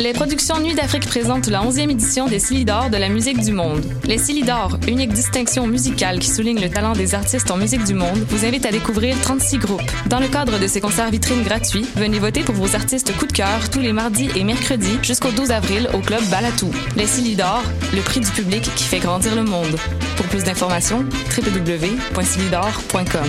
Les productions Nuit d'Afrique présentent la 11e édition des Silidor de la musique du monde. Les Silidor, unique distinction musicale qui souligne le talent des artistes en musique du monde, vous invite à découvrir 36 groupes. Dans le cadre de ces concerts vitrines gratuits, venez voter pour vos artistes coup de cœur tous les mardis et mercredis jusqu'au 12 avril au club Balatou. Les Silidor, le prix du public qui fait grandir le monde. Pour plus d'informations, www.silidor.com.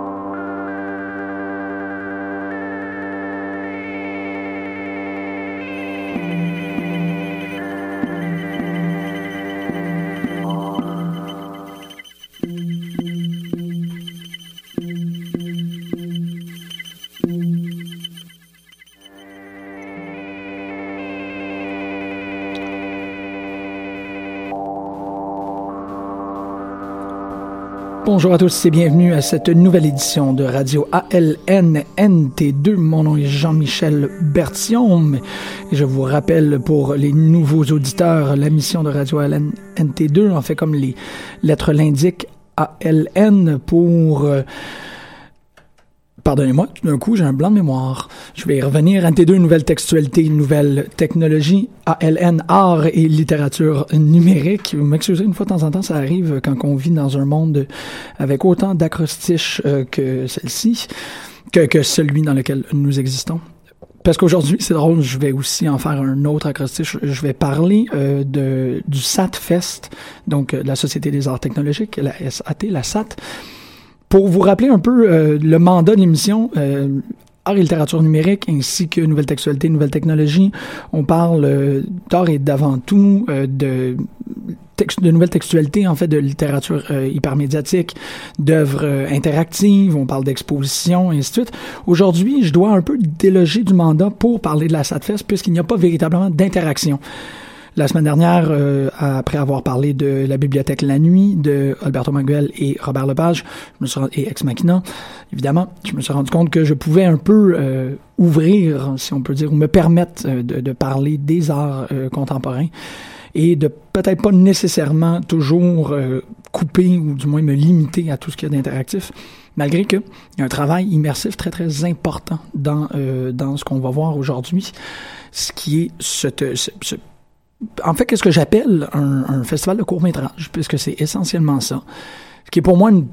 Bonjour à tous et bienvenue à cette nouvelle édition de Radio ALNNT2. Mon nom est Jean-Michel Berthiaume et je vous rappelle pour les nouveaux auditeurs la mission de Radio ALNNT2, en fait comme les lettres l'indiquent, ALN pour... euh, Pardonnez-moi, tout d'un coup, j'ai un blanc de mémoire. Je vais y revenir. NT2, nouvelle textualité, nouvelle technologie. ALN, art et littérature numérique. Vous m'excusez, une fois de temps en temps, ça arrive quand on vit dans un monde avec autant d'acrostiches euh, que celle-ci, que, que celui dans lequel nous existons. Parce qu'aujourd'hui, c'est drôle, je vais aussi en faire un autre acrostiche. Je vais parler euh, de, du SAT-Fest, donc euh, la Société des arts technologiques, la SAT, la SAT. Pour vous rappeler un peu euh, le mandat de l'émission, euh, art et littérature numérique ainsi que nouvelle textualité, nouvelle technologie, on parle euh, d'art et d'avant tout euh, de de nouvelles textualités, en fait, de littérature euh, hypermédiatique, d'œuvres euh, interactives, on parle d'exposition, et ainsi de suite. Aujourd'hui, je dois un peu déloger du mandat pour parler de la SATFest, puisqu'il n'y a pas véritablement d'interaction. La semaine dernière, euh, après avoir parlé de la bibliothèque La Nuit de Alberto Manguel et Robert Lepage, et Ex Machina, évidemment, je me suis rendu compte que je pouvais un peu euh, ouvrir, si on peut dire, ou me permettre euh, de, parler des arts contemporains et de peut-être pas nécessairement toujours couper ou du moins me limiter à tout ce qu'il y a d'interactif, malgré que il y a un travail immersif très très important dans dans ce qu'on va voir aujourd'hui, ce qui est ce- en fait qu'est-ce que j'appelle un, festival de court métrage, puisque c'est essentiellement ça, qui est pour moi une,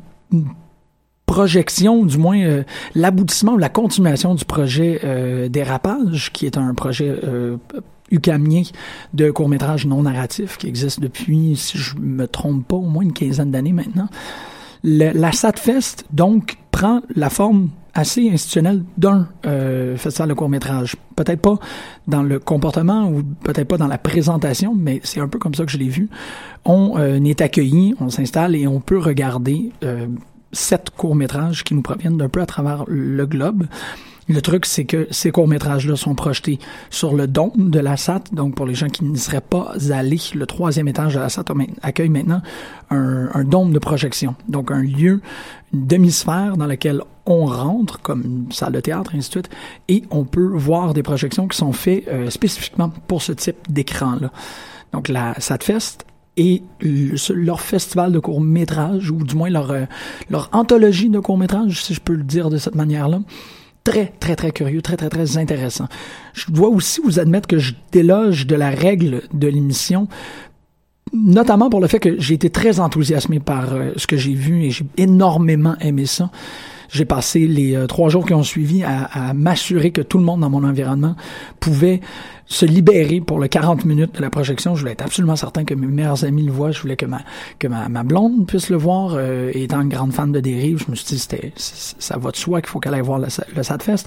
projection, du moins euh, l'aboutissement ou la continuation du projet euh, Dérapage, qui est un projet euh, ucamien de court-métrage non narratif qui existe depuis, si je me trompe pas, au moins une quinzaine d'années maintenant. La SATFest, donc, prend la forme assez institutionnelle d'un euh, festival de court-métrage. Peut-être pas dans le comportement ou peut-être pas dans la présentation, mais c'est un peu comme ça que je l'ai vu. On euh, est accueilli, on s'installe et on peut regarder euh, sept courts-métrages qui nous proviennent d'un peu à travers le globe. Le truc, c'est que ces courts-métrages-là sont projetés sur le dôme de la SAT. Donc, pour les gens qui n'y seraient pas allés, le troisième étage de la SAT accueille maintenant un, dôme de projection. Donc, un lieu, une demi-sphère dans laquelle on rentre, comme une salle de théâtre, ainsi de suite, et on peut voir des projections qui sont faites euh, spécifiquement pour ce type d'écran-là. Donc, la SATFest et leur festival de court-métrage, ou du moins leur, euh, leur anthologie de court-métrage, si je peux le dire de cette manière-là, très, très, très curieux, très, très, très intéressant. Je dois aussi vous admettre que je déloge de la règle de l'émission, notamment pour le fait que j'ai été très enthousiasmé par euh, ce que j'ai vu et j'ai énormément aimé ça. J'ai passé les euh, trois jours qui ont suivi à, à m'assurer que tout le monde dans mon environnement pouvait se libérer pour le 40 minutes de la projection. Je voulais être absolument certain que mes meilleurs amis le voient. Je voulais que ma, que ma, ma blonde puisse le voir. Euh, étant une grande fan de dérive, je me suis dit, c'était, ça va de soi qu'il faut qu'elle aille voir le, le Sadfest.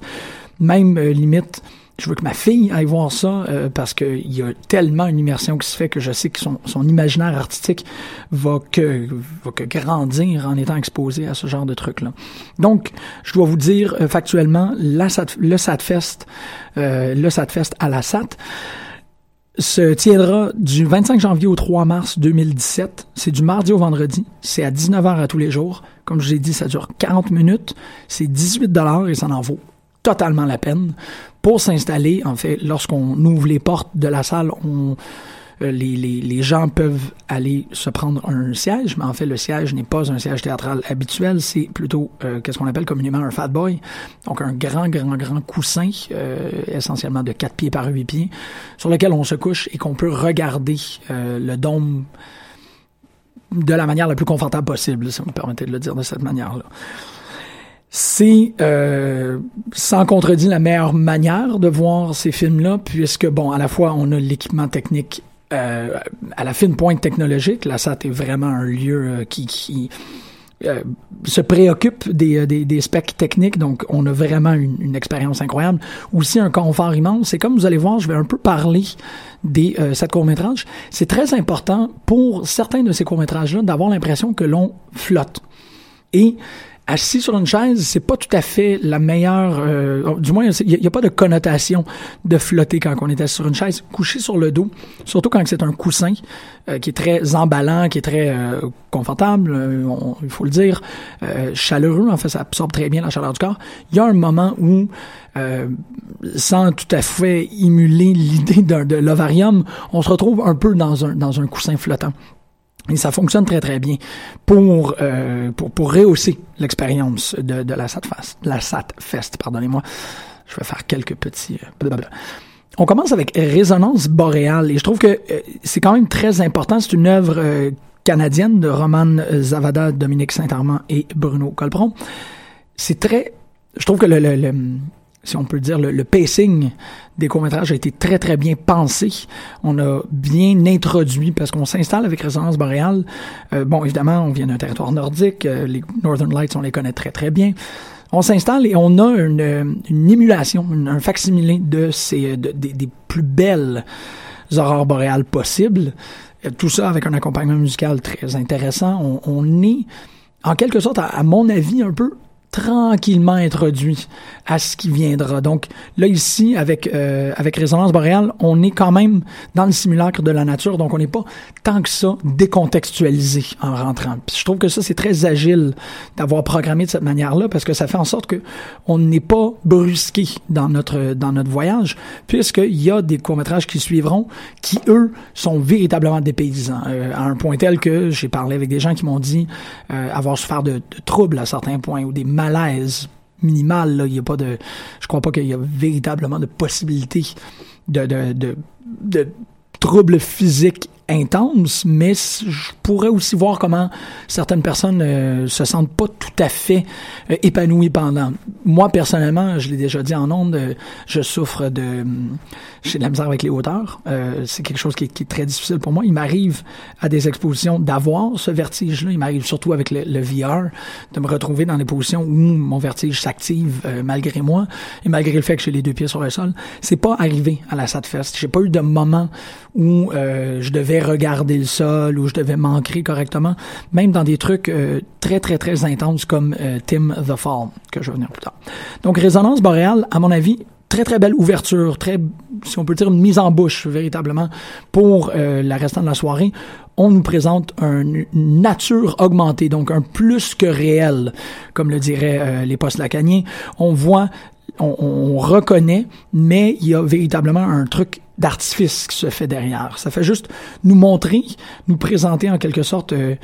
Même euh, limite, je veux que ma fille aille voir ça euh, parce qu'il y a tellement une immersion qui se fait que je sais que son, imaginaire artistique va que, va que grandir en étant exposé à ce genre de trucs-là. Donc, je dois vous dire euh, factuellement, la SAT, le SATFest, euh, le SATFest à la SAT, se tiendra du 25 janvier au 3 mars 2017. C'est du mardi au vendredi. C'est à 19h à tous les jours. Comme je vous ai dit, ça dure 40 minutes. C'est 18 dollars et ça en vaut totalement la peine. Pour s'installer, en fait, lorsqu'on ouvre les portes de la salle, euh, les, gens peuvent aller se prendre un siège, mais en fait, le siège n'est pas un siège théâtral habituel, c'est plutôt euh, qu'est-ce qu'on appelle communément un fat boy, donc un grand, grand, grand coussin, euh, essentiellement de 4 pieds par 8 pieds, sur lequel on se couche et qu'on peut regarder le dôme de la manière la plus confortable possible, si vous me permettez de le dire de cette manière-là c'est euh, sans contredit la meilleure manière de voir ces films-là, puisque bon, à la fois on a l'équipement technique euh, à la fine pointe technologique. La SAT est vraiment un lieu euh, qui, euh, se préoccupe des, euh, des, des, specs techniques, donc on a vraiment une, une expérience incroyable. Aussi un confort immense. Et comme vous allez voir, je vais un peu parler des sept courts-métrages. C'est très important pour certains de ces courts-métrages-là d'avoir l'impression que l'on flotte. Et assis sur une chaise, c'est pas tout à fait la meilleure. Euh, du moins, il n'y a, pas de connotation de flotter quand on est assis sur une chaise. Couché sur le dos, surtout quand c'est un coussin euh, qui est très emballant, qui est très euh, confortable, on, il faut le dire, chaleureux. En fait, ça absorbe très bien la chaleur du corps. Il y a un moment où, sans tout à fait émuler l'idée de l'ovarium, on se retrouve un peu dans un dans un coussin flottant. Et ça fonctionne très très bien pour euh, pour, pour rehausser l'expérience de, de la. La SATFest, pardonnez-moi. Je vais faire quelques petits. Euh, blablabla. On commence avec Résonance boréale et je trouve que euh, c'est quand même très important. C'est une œuvre euh, canadienne de Roman Zavada, Dominique Saint-Armand et Bruno Colpron. C'est très. Je trouve que le, le, le si on peut dire, le, le pacing des courts-métrages a été très, très bien pensé. On a bien introduit, parce qu'on s'installe avec Résonance Boréale. Euh, bon, évidemment, on vient d'un territoire nordique. Euh, les Northern Lights, on les connaît très, très bien. On s'installe et on a une, une émulation, une, un facsimilé de ces, de, de, des plus belles aurores boréales possibles. Tout ça avec un accompagnement musical très intéressant. On, on est, en quelque sorte, à mon avis, un peu tranquillement introduit à ce qui viendra. Donc là ici avec euh, avec résonance boréale, on est quand même dans le simulacre de la nature, donc on n'est pas tant que ça décontextualisé en rentrant. Puis je trouve que ça c'est très agile d'avoir programmé de cette manière-là parce que ça fait en sorte que on n'est pas brusqué dans notre dans notre voyage puisqu'il y a des courts-métrages qui suivront qui eux sont véritablement dépaysants euh, à un point tel que j'ai parlé avec des gens qui m'ont dit euh, avoir souffert de, de troubles à certains points ou des malaise minimal. Là. Il y a pas de, je crois pas qu'il y a véritablement de possibilité de, troubles physiques intenses, mais je pourrais aussi voir comment certaines personnes euh, se sentent pas tout à fait euh, épanouies pendant. Moi, personnellement, je l'ai déjà dit en ondes, euh, je souffre de... J'ai de la misère avec les hauteurs. Euh, c'est quelque chose qui est, très difficile pour moi. Il m'arrive à des expositions d'avoir ce vertige-là. Il m'arrive surtout avec le, le, VR de me retrouver dans des positions où mon vertige s'active malgré moi et malgré le fait que j'ai les deux pieds sur le sol. C'est pas arrivé à la SATFest. J'ai pas eu de moment où je devais regarder le sol ou je devais m'ancrer correctement, même dans des trucs euh, très très très intenses comme euh, Tim the Fall que je vais venir plus tard. Donc Résonance boréale, à mon avis, très très belle ouverture, très si on peut dire une mise en bouche véritablement pour euh, la restant de la soirée. On nous présente une nature augmentée, donc un plus que réel, comme le diraient les postes lacaniens. On voit on, on, reconnaît, mais il y a véritablement un truc d'artifice qui se fait derrière. Ça fait juste nous montrer, nous présenter en quelque sorte euh,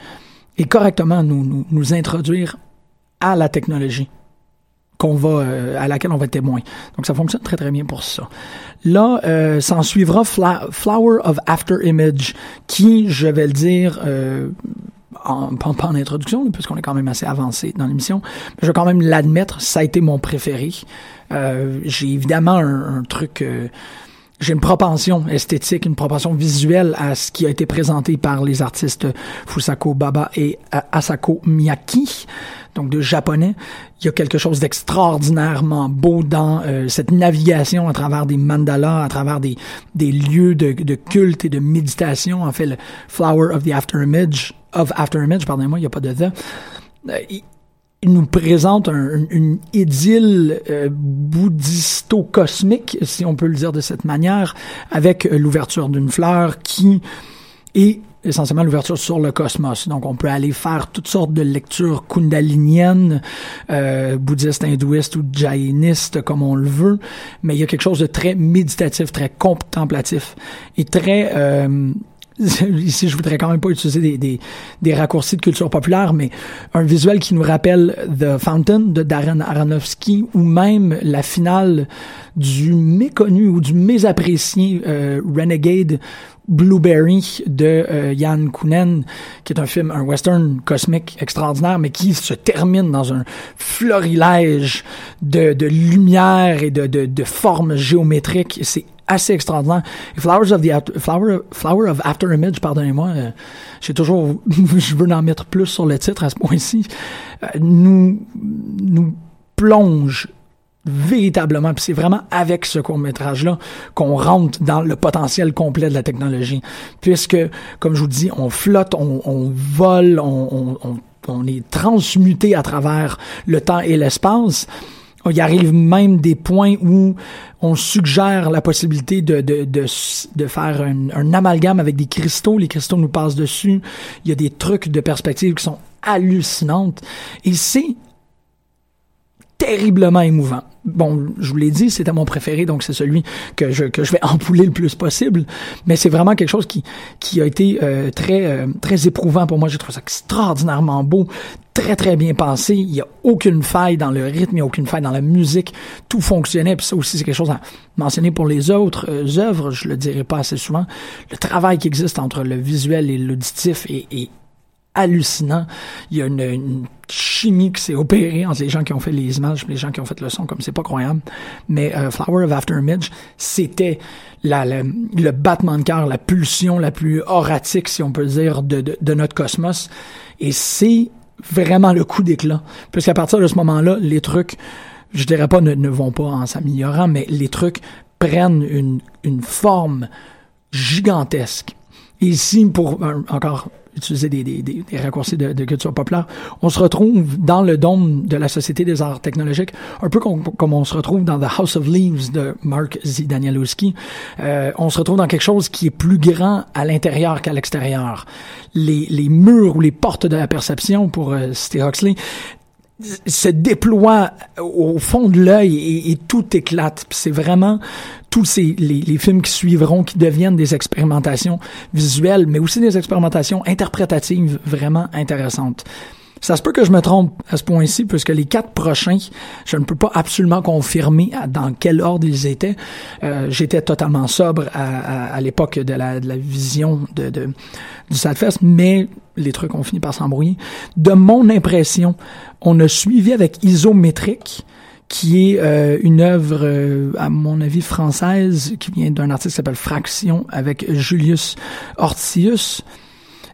et correctement nous, nous, nous, introduire à la technologie qu'on va euh, à laquelle on va être témoin. Donc ça fonctionne très très bien pour ça. Là, euh, s'en suivra Flower of After Image, qui, je vais le dire, euh, en, pas, en introduction, puisqu'on est quand même assez avancé dans l'émission, je vais quand même l'admettre, ça a été mon préféré. Euh, j'ai évidemment un, un truc j'ai une propension esthétique, une propension visuelle à ce qui a été présenté par les artistes Fusako Baba et Asako Miyaki, donc de japonais. Il y a quelque chose d'extraordinairement beau dans euh, cette navigation à travers des mandalas, à travers des, des lieux de, culte et de méditation. En fait, le Flower of the After Image, of After Image, pardonnez-moi, il n'y a pas de the. Euh, il nous présente un, une idylle euh, bouddhisto-cosmique, si on peut le dire de cette manière, avec euh, l'ouverture d'une fleur qui est essentiellement l'ouverture sur le cosmos. Donc, on peut aller faire toutes sortes de lectures kundaliniennes, euh, bouddhistes, hindouistes ou jainistes, comme on le veut, mais il y a quelque chose de très méditatif, très contemplatif et très... Euh, ici je voudrais quand même pas utiliser des, des, des, raccourcis de culture populaire, mais un visuel qui nous rappelle The Fountain de Darren Aronofsky ou même la finale du méconnu ou du mésapprécié euh, Renegade Blueberry de euh, Jan Kounen, qui est un film, un western cosmique extraordinaire, mais qui se termine dans un florilège de, de lumière et de, de, de formes géométriques. C'est assez extraordinaire. Flowers of the Flower, Flower of After Image, pardonnez-moi, euh, j'ai toujours, je veux en mettre plus sur le titre à ce point-ci, euh, nous, nous plonge véritablement, puis c'est vraiment avec ce court-métrage-là qu'on rentre dans le potentiel complet de la technologie. Puisque, comme je vous dis, on flotte, on, on vole, on, on, on est transmuté à travers le temps et l'espace. Il y arrive même des points où on suggère la possibilité de, de, de, de faire un, un, amalgame avec des cristaux. Les cristaux nous passent dessus. Il y a des trucs de perspective qui sont hallucinantes. Et c'est terriblement émouvant. Bon, je vous l'ai dit, c'était mon préféré, donc c'est celui que je, que je vais empouler le plus possible. Mais c'est vraiment quelque chose qui, qui a été euh, très, euh, très éprouvant pour moi. J'ai trouvé ça extraordinairement beau, très, très bien pensé. Il n'y a aucune faille dans le rythme, il n'y a aucune faille dans la musique. Tout fonctionnait. Puis ça aussi, c'est quelque chose à mentionner pour les autres euh, œuvres. Je le dirai pas assez souvent. Le travail qui existe entre le visuel et l'auditif est, est hallucinant. Il y a une, chimie qui s'est opérée entre les gens qui ont fait les images et les gens qui ont fait le son, comme c'est pas croyable. Mais euh, Flower of After Image, c'était la, le battement de cœur, la pulsion la plus oratique, si on peut dire, de, de, notre cosmos. Et c'est vraiment le coup d'éclat. Puisqu'à partir de ce moment-là, les trucs, je dirais pas ne, vont pas en s'améliorant, mais les trucs prennent une, une forme gigantesque. ici, pour encore utiliser des, des, des, raccourcis de, culture populaire, on se retrouve dans le dôme de la Société des arts technologiques, un peu comme, on se retrouve dans The House of Leaves de Mark Zidanielowski. Euh, on se retrouve dans quelque chose qui est plus grand à l'intérieur qu'à l'extérieur. Les, les murs ou les portes de la perception, pour euh, Huxley, se déploie au fond de l'œil et, tout éclate. C'est vraiment tous ces, les, les, films qui suivront qui deviennent des expérimentations visuelles, mais aussi des expérimentations interprétatives vraiment intéressantes. Ça se peut que je me trompe à ce point-ci, puisque les quatre prochains, je ne peux pas absolument confirmer dans quel ordre ils étaient. Euh, J'étais totalement sobre à, à, à l'époque de la, de la, vision de, de, du Sadfest, mais les trucs ont fini par s'embrouiller. De mon impression, on a suivi avec Isométrique, qui est euh, une œuvre, euh, à mon avis, française, qui vient d'un artiste qui s'appelle Fraction, avec Julius Hortius.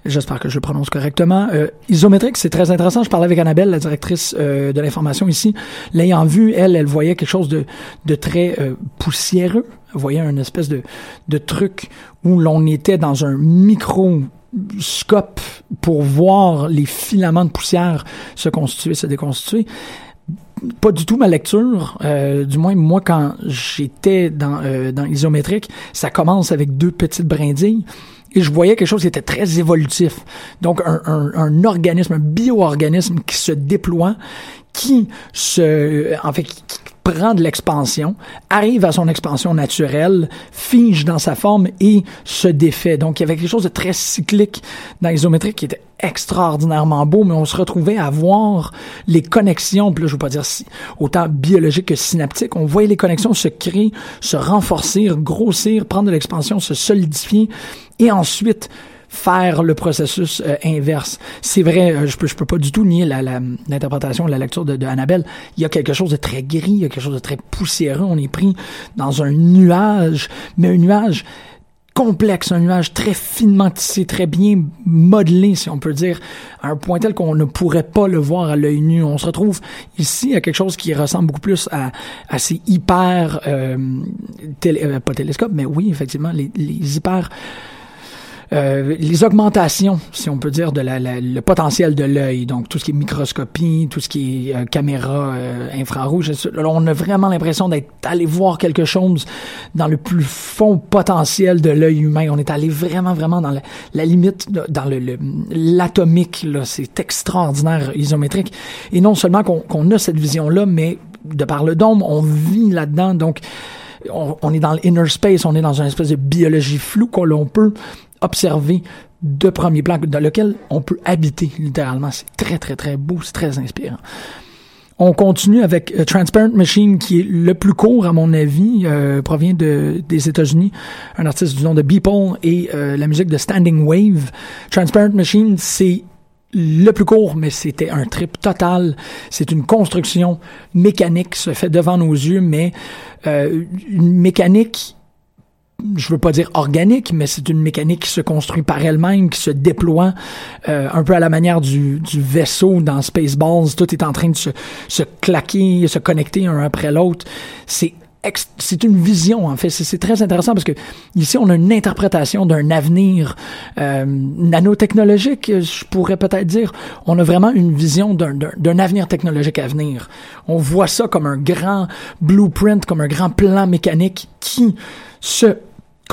J'espère que je le prononce correctement. Euh, isométrique, c'est très intéressant. Je parlais avec Annabelle, la directrice euh, de l'information ici. L'ayant vu, elle, elle voyait quelque chose de, de très poussiéreux. Elle voyait une espèce de, de truc où l'on était dans un microscope pour voir les filaments de poussière se constituer, se déconstituer pas du tout ma lecture. Euh, du moins, moi, quand j'étais dans, euh, dans isométrique, ça commence avec deux petites brindilles. Et je voyais quelque chose qui était très évolutif. Donc, un, un, un organisme, un bio-organisme qui se déploie, qui se, en fait, qui prend de l'expansion, arrive à son expansion naturelle, fige dans sa forme et se défait. Donc, il y avait quelque chose de très cyclique dans l'isométrique qui était extraordinairement beau, mais on se retrouvait à voir les connexions, puis là, je veux pas dire si, autant biologiques que synaptiques, on voyait les connexions se créer, se renforcer, grossir, prendre de l'expansion, se solidifier, et ensuite faire le processus euh, inverse. C'est vrai, euh, je peux je peux pas du tout nier la l'interprétation, la, la, lecture de, de, Annabelle. Il y a quelque chose de très gris, il y a quelque chose de très poussiéreux. On est pris dans un nuage, mais un nuage complexe, un nuage très finement tissé, très bien modelé, si on peut dire, à un point tel qu'on ne pourrait pas le voir à l'œil nu. On se retrouve ici à quelque chose qui ressemble beaucoup plus à, à ces hyper, euh, télé, euh, pas télescopes, mais oui, effectivement, les, les hyper euh, les augmentations, si on peut dire, de la, la, le potentiel de l'œil, donc tout ce qui est microscopie, tout ce qui est euh, caméra euh, infrarouge, on a vraiment l'impression d'être allé voir quelque chose dans le plus fond potentiel de l'œil humain. On est allé vraiment, vraiment dans la, limite, dans le l'atomique. C'est extraordinaire isométrique. Et non seulement qu'on qu'on a cette vision-là, mais de par le dôme, on vit là-dedans. Donc, on, on, est dans l'inner space, on est dans une espèce de biologie floue qu'on peut observer de premier plan dans lequel on peut habiter littéralement. C'est très, très, très beau, c'est très inspirant. On continue avec euh, Transparent Machine, qui est le plus court, à mon avis, euh, provient de, des États-Unis. Un artiste du nom de Beeple et euh, la musique de Standing Wave. Transparent Machine, c'est le plus court, mais c'était un trip total. C'est une construction mécanique, se fait devant nos yeux, mais une mécanique je veux pas dire organique, mais c'est une mécanique qui se construit par elle-même, qui se déploie euh, un peu à la manière du, vaisseau dans Spaceballs. Tout est en train de se, se claquer, se connecter un après l'autre. C'est c'est une vision en fait c'est très intéressant parce que ici on a une interprétation d'un avenir euh, nanotechnologique je pourrais peut-être dire on a vraiment une vision d'un avenir technologique à venir on voit ça comme un grand blueprint comme un grand plan mécanique qui se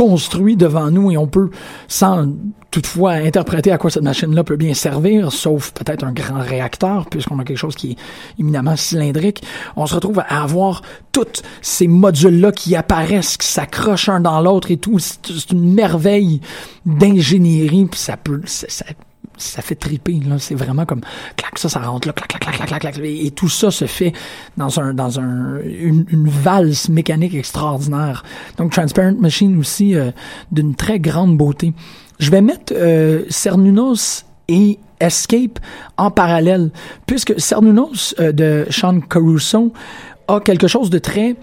construit devant nous et on peut, sans toutefois interpréter à quoi cette machine-là peut bien servir, sauf peut-être un grand réacteur, puisqu'on a quelque chose qui est éminemment cylindrique, on se retrouve à avoir tous ces modules-là qui apparaissent, qui s'accrochent un dans l'autre et tout. C'est une merveille d'ingénierie, puis ça peut... fait triper là. C'est vraiment comme clac ça ça rentre là clac clac clac clac clac et, tout ça se fait dans un dans un une, une valse mécanique extraordinaire. Donc Transparent Machine aussi euh, d'une très grande beauté. Je vais mettre euh, Cernunos et Escape en parallèle puisque Cernunos euh, de Sean Caruso a quelque chose de très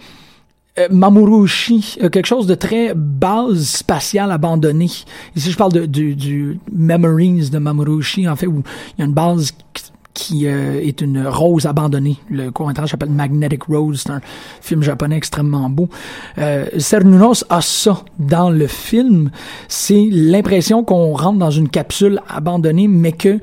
euh, Mamurushi, euh, quelque chose de très base spatiale abandonnée. Ici, je parle de, du, du Memories de Mamurushi, en fait, où il y a une base qui euh, est une rose abandonnée. Le court-métrage s'appelle Magnetic Rose. C'est un film japonais extrêmement beau. Euh, Cernunos a ça dans le film. C'est l'impression qu'on rentre dans une capsule abandonnée, mais que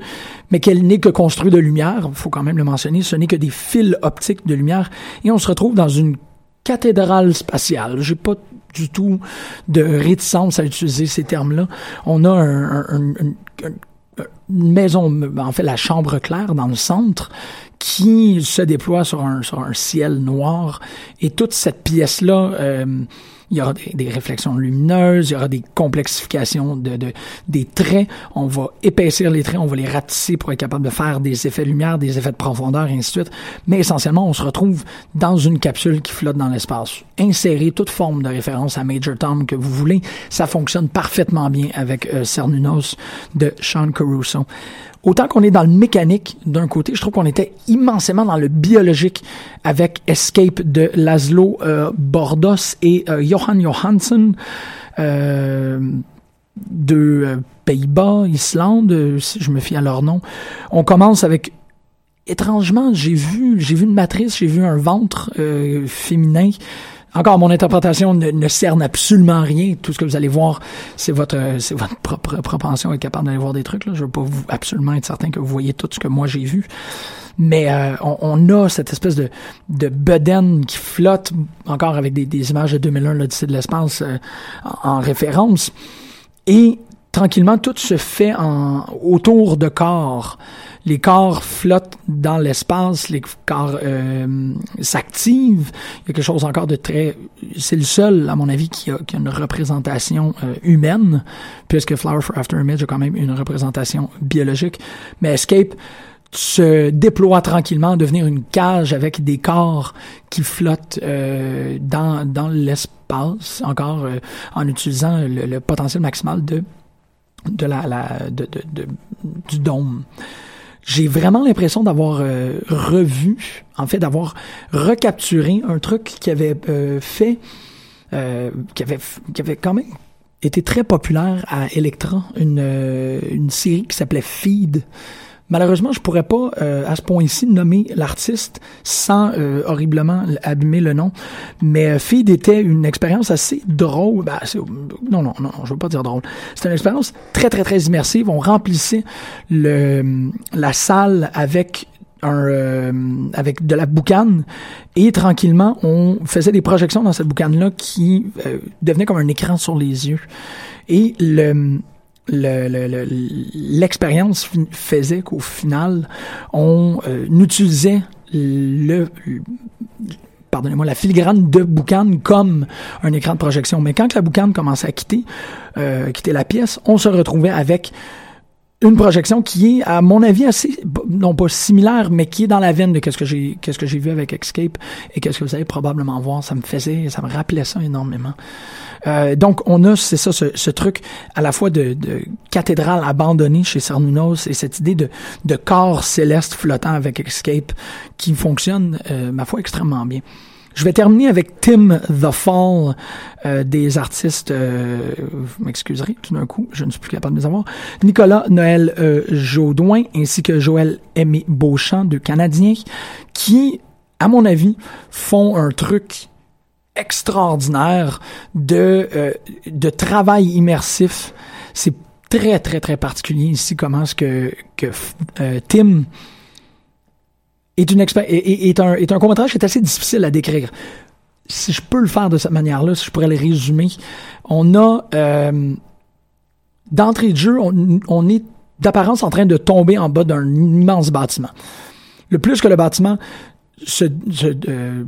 mais qu'elle n'est que construite de lumière. Faut quand même le mentionner. Ce n'est que des fils optiques de lumière. Et on se retrouve dans une cathédrale spatiale. J'ai pas du tout de réticence à utiliser ces termes-là. On a un, un, un, une maison, en fait la chambre claire dans le centre, qui se déploie sur un, sur un ciel noir. Et toute cette pièce-là, euh, il y aura des, réflexions lumineuses, il y aura des complexifications de, de, des traits. On va épaissir les traits, on va les ratisser pour être capable de faire des effets lumière, des effets de profondeur, et ainsi de suite. Mais essentiellement, on se retrouve dans une capsule qui flotte dans l'espace. Insérer toute forme de référence à Major Tom que vous voulez, ça fonctionne parfaitement bien avec euh, Cernunos de Sean Caruso. Autant qu'on est dans le mécanique d'un côté, je trouve qu'on était immensément dans le biologique avec Escape de Laszlo euh, Bordos et euh, Johan Johansson. Euh, deux Pays-Bas, Islande, si je me fie à leur nom. On commence avec étrangement, j'ai vu, j'ai vu une matrice, j'ai vu un ventre féminin encore, mon interprétation ne, ne, cerne absolument rien. Tout ce que vous allez voir, c'est votre, c'est votre propre propension à être capable d'aller voir des trucs. Là. Je veux pas vous, absolument être certain que vous voyez tout ce que moi j'ai vu. Mais euh, on, on, a cette espèce de, de bedaine qui flotte, encore avec des, des images de 2001, l'Odyssée de l'espace, euh, en, en, référence. Et tranquillement, tout se fait en, autour de corps les corps flottent dans l'espace, les corps euh, s'activent. Il y a quelque chose encore de très... C'est le seul, à mon avis, qui a, une représentation euh, humaine, puisque Flower for After Image a quand même une représentation biologique. Mais Escape se déploie tranquillement devenir une cage avec des corps qui flottent euh, dans, dans l'espace, encore en utilisant le, potentiel maximal de, de la, la de, de, de, du dôme. J'ai vraiment l'impression d'avoir euh, revu, en fait, d'avoir recapturé un truc qui avait euh, fait, euh, qui avait, qui avait quand même été très populaire à Electra, une, une série qui s'appelait Feed, Malheureusement, je pourrais pas, euh, à ce point-ci, nommer l'artiste sans euh, horriblement abîmer le nom. Mais euh, Feed était une expérience assez drôle. Ben, non, non, non, je veux pas dire drôle. C'était une expérience très, très, très immersive. On remplissait le, la salle avec un, euh, avec de la boucane et tranquillement on faisait des projections dans cette boucane là qui euh, devenait comme un écran sur les yeux et le l'expérience le, le, faisait qu'au final, on euh, utilisait le, pardonnez-moi, la filigrane de boucan comme un écran de projection. Mais quand la boucane commençait à quitter, euh, quitter la pièce, on se retrouvait avec une projection qui est, à mon avis, assez, non pas similaire, mais qui est dans la veine de qu'est-ce que j'ai, qu'est-ce que j'ai vu avec Escape et qu'est-ce que vous allez probablement voir. Ça me faisait, ça me rappelait ça énormément. Euh, donc, on a, c'est ça, ce, ce, truc à la fois de, de cathédrale abandonnée chez Cernunnos et cette idée de, de corps céleste flottant avec Escape qui fonctionne, euh, ma foi, extrêmement bien. Je vais terminer avec Tim The Fall, euh, des artistes, euh, vous m'excuserez tout d'un coup, je ne suis plus capable de les avoir, Nicolas Noël euh, ainsi que Joël Aimé Beauchamp, deux Canadiens, qui, à mon avis, font un truc extraordinaire de, euh, de travail immersif. C'est très, très, très particulier ici comment est-ce que, que euh, Tim est, une est, est, un, est un court-métrage qui est assez difficile à décrire. Si je peux le faire de cette manière-là, si je pourrais le résumer, on a euh, d'entrée de jeu, on, on est d'apparence en train de tomber en bas d'un immense bâtiment. Le plus que le bâtiment se, se euh,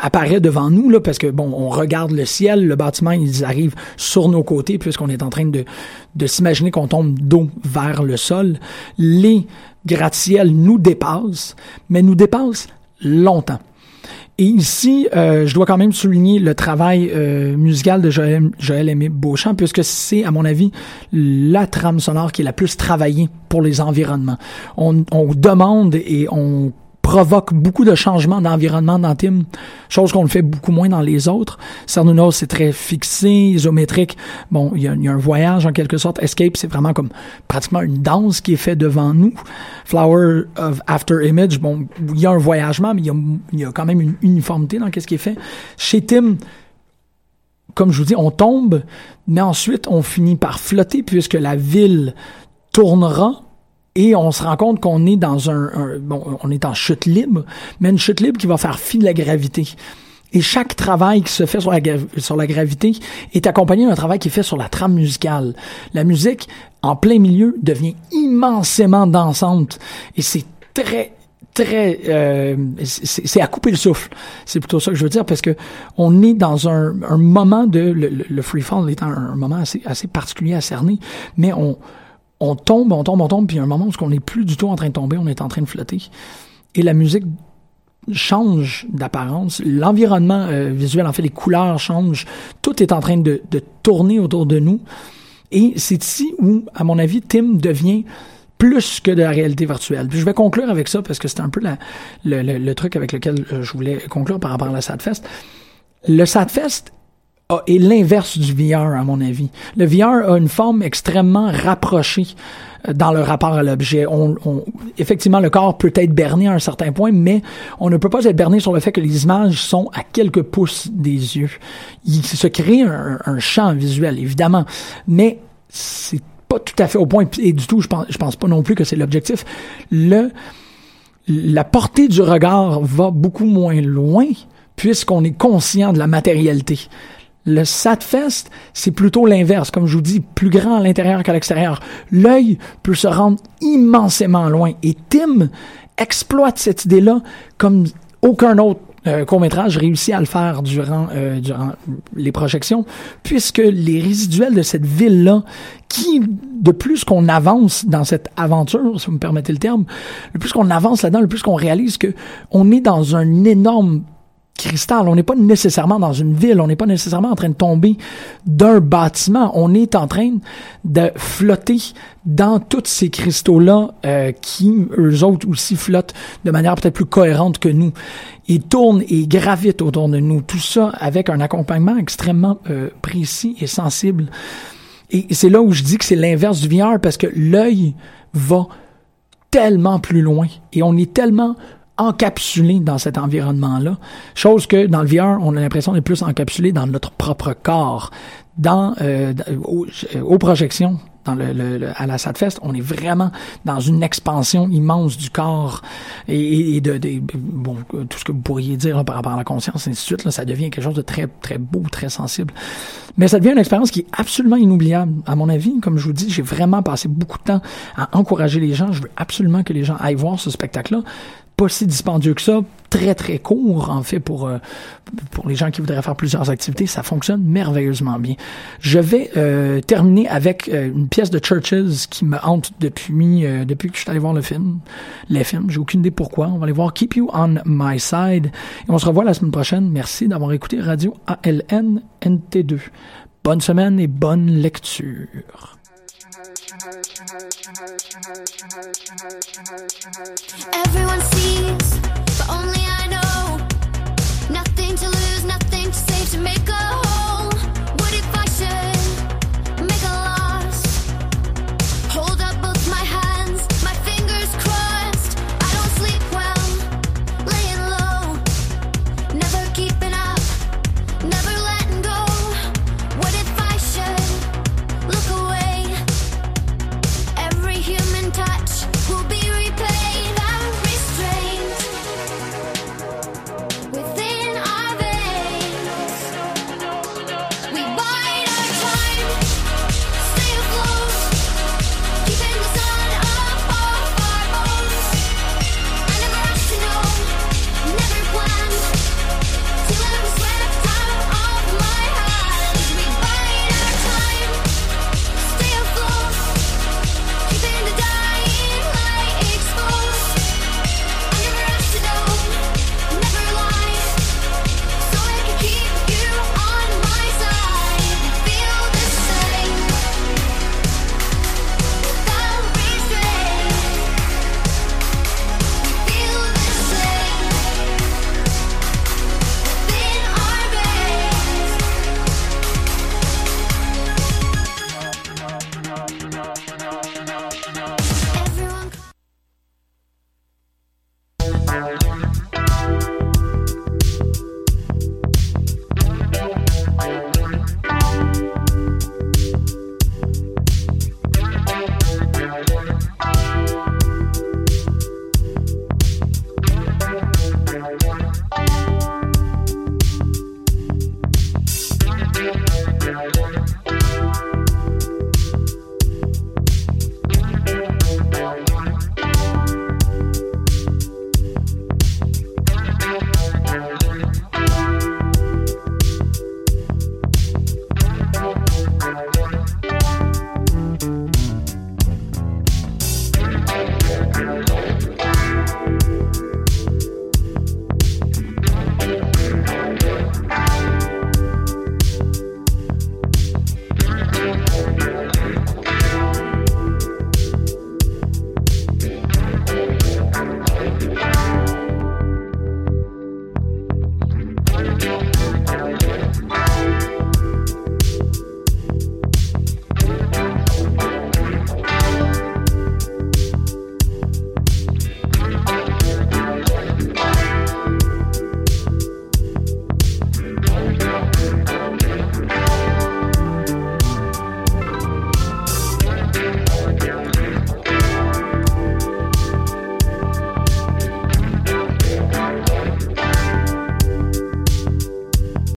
apparaît devant nous là parce que bon on regarde le ciel le bâtiment ils arrivent sur nos côtés puisqu'on est en train de de s'imaginer qu'on tombe d'eau vers le sol les gratte-ciel nous dépassent mais nous dépassent longtemps et ici, euh, je dois quand même souligner le travail euh, musical de Joël, Aimé Beauchamp, puisque c'est, à mon avis, la trame sonore qui est la plus travaillée pour les environnements. On, on demande et on provoque beaucoup de changements d'environnement dans Tim, chose qu'on le fait beaucoup moins dans les autres. Cernunnos, c'est très fixé, isométrique. Bon, il y, a un voyage en quelque sorte. Escape, c'est vraiment comme pratiquement une danse qui est faite devant nous. Flower of After Image, bon, il y a un voyagement, mais il y a quand même une uniformité dans ce qui est fait. Chez Tim, comme je vous dis, on tombe, mais ensuite on finit par flotter puisque la ville tournera et on se rend compte qu'on est dans un, un, bon, on est en chute libre, mais une chute libre qui va faire fi de la gravité. Et chaque travail qui se fait sur la, sur la gravité est accompagné d'un travail qui est fait sur la trame musicale. La musique, en plein milieu, devient immensément dansante. Et c'est très, très euh, c'est à couper le souffle c'est plutôt ça que je veux dire parce que on est dans un, un moment de le, le free fall étant un, un moment assez assez particulier à cerner mais on on tombe, on tombe, on tombe, puis a un moment où on n'est plus du tout en train de tomber, on est en train de flotter. Et la musique change d'apparence, l'environnement euh, visuel, en fait, les couleurs changent, tout est en train de, tourner autour de nous. Et c'est ici où, à mon avis, Tim devient plus que de la réalité virtuelle. Puis je vais conclure avec ça parce que c'est un peu le, le, truc avec lequel euh, je voulais conclure par rapport à la SADFest. Le SADFest est l'inverse du VR, à mon avis. Le VR a une forme extrêmement rapprochée euh, dans le rapport à l'objet. On, effectivement, le corps peut être berné à un certain point, mais on ne peut pas être berné sur le fait que les images sont à quelques pouces des yeux. Il se crée un, un champ visuel, évidemment, mais c'est pas tout à fait au point, et du tout, je pense, je pense pas non plus que c'est l'objectif. Le, la portée du regard va beaucoup moins loin puisqu'on est conscient de la matérialité. Le SatFest, c'est plutôt l'inverse. Comme je vous dis, plus grand à l'intérieur qu'à l'extérieur. L'œil peut se rendre immensément loin. Et Tim exploite cette idée-là comme aucun autre euh, court-métrage réussit à le faire durant, euh, durant les projections, puisque les résiduels de cette ville-là, qui, de plus qu'on avance dans cette aventure, si vous me permettez le terme, le plus qu'on avance là-dedans, le plus qu'on réalise que on est dans un énorme cristal. On n'est pas nécessairement dans une ville, on n'est pas nécessairement en train de tomber d'un bâtiment. On est en train de flotter dans tous ces cristaux-là euh, qui, eux autres aussi, flottent de manière peut-être plus cohérente que nous. Ils tournent et gravitent autour de nous. Tout ça avec un accompagnement extrêmement euh, précis et sensible. Et c'est là où je dis que c'est l'inverse du VR parce que l'œil va tellement plus loin et on est tellement encapsulé dans cet environnement-là. Chose que dans le VR, on a l'impression d'être plus encapsulé dans notre propre corps. Dans euh, aux, projections, dans le, à la SATFest, on est vraiment dans une expansion immense du corps et, de, bon, tout ce que vous pourriez dire par rapport à la conscience, et ainsi de suite, là, ça devient quelque chose de très, très beau, très sensible. Mais ça devient une expérience qui est absolument inoubliable, à mon avis. Comme je vous dis, j'ai vraiment passé beaucoup de temps à encourager les gens. Je veux absolument que les gens aillent voir ce spectacle-là pas si dispendieux que ça, très très court en fait pour euh, pour les gens qui voudraient faire plusieurs activités, ça fonctionne merveilleusement bien. Je vais euh, terminer avec euh, une pièce de Churches qui me hante depuis depuis que je suis allé voir le film, les films, j'ai aucune idée pourquoi. On va aller voir Keep You on My Side et on se revoit la semaine prochaine. Merci d'avoir écouté Radio ALN NT2. Bonne semaine et bonne lecture. Everyone sees, but only